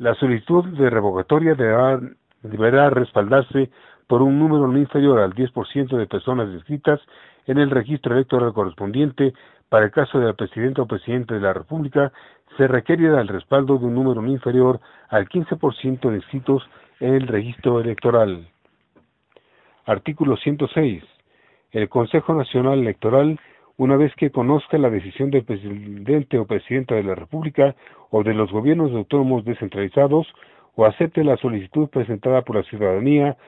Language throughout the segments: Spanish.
La solicitud de revocatoria deberá, respaldarse por un número no inferior al 10% de personas inscritas en el registro electoral correspondiente. Para el caso del presidente o presidente de la República, se requerirá el respaldo de un número no inferior al 15% de inscritos en el registro electoral. Artículo 106. El Consejo Nacional Electoral una vez que conozca la decisión del presidente o presidenta de la República o de los gobiernos autónomos descentralizados o acepte la solicitud presentada por la ciudadanía,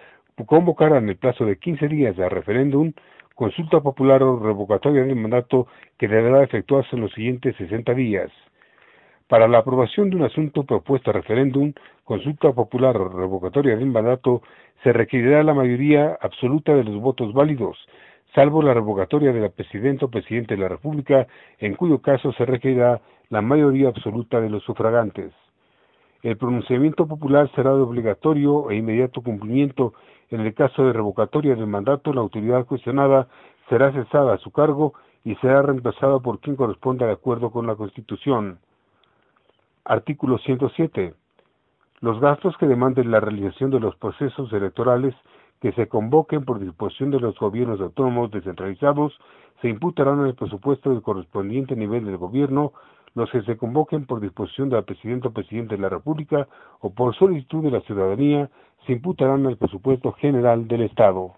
convocará en el plazo de 15 días de referéndum, consulta popular o revocatoria del mandato que deberá efectuarse en los siguientes 60 días. Para la aprobación de un asunto propuesto a referéndum, consulta popular o revocatoria del mandato, se requerirá la mayoría absoluta de los votos válidos, salvo la revocatoria de la presidenta o presidente de la República, en cuyo caso se requerirá la mayoría absoluta de los sufragantes. El pronunciamiento popular será de obligatorio e inmediato cumplimiento. En el caso de revocatoria del mandato, la autoridad cuestionada será cesada a su cargo y será reemplazada por quien corresponda de acuerdo con la Constitución. Artículo 107. Los gastos que demanden la realización de los procesos electorales que se convoquen por disposición de los gobiernos autónomos descentralizados se imputarán el presupuesto del correspondiente nivel del gobierno los que se convoquen por disposición de la Presidenta o Presidente de la República o por solicitud de la ciudadanía se imputarán al presupuesto general del Estado.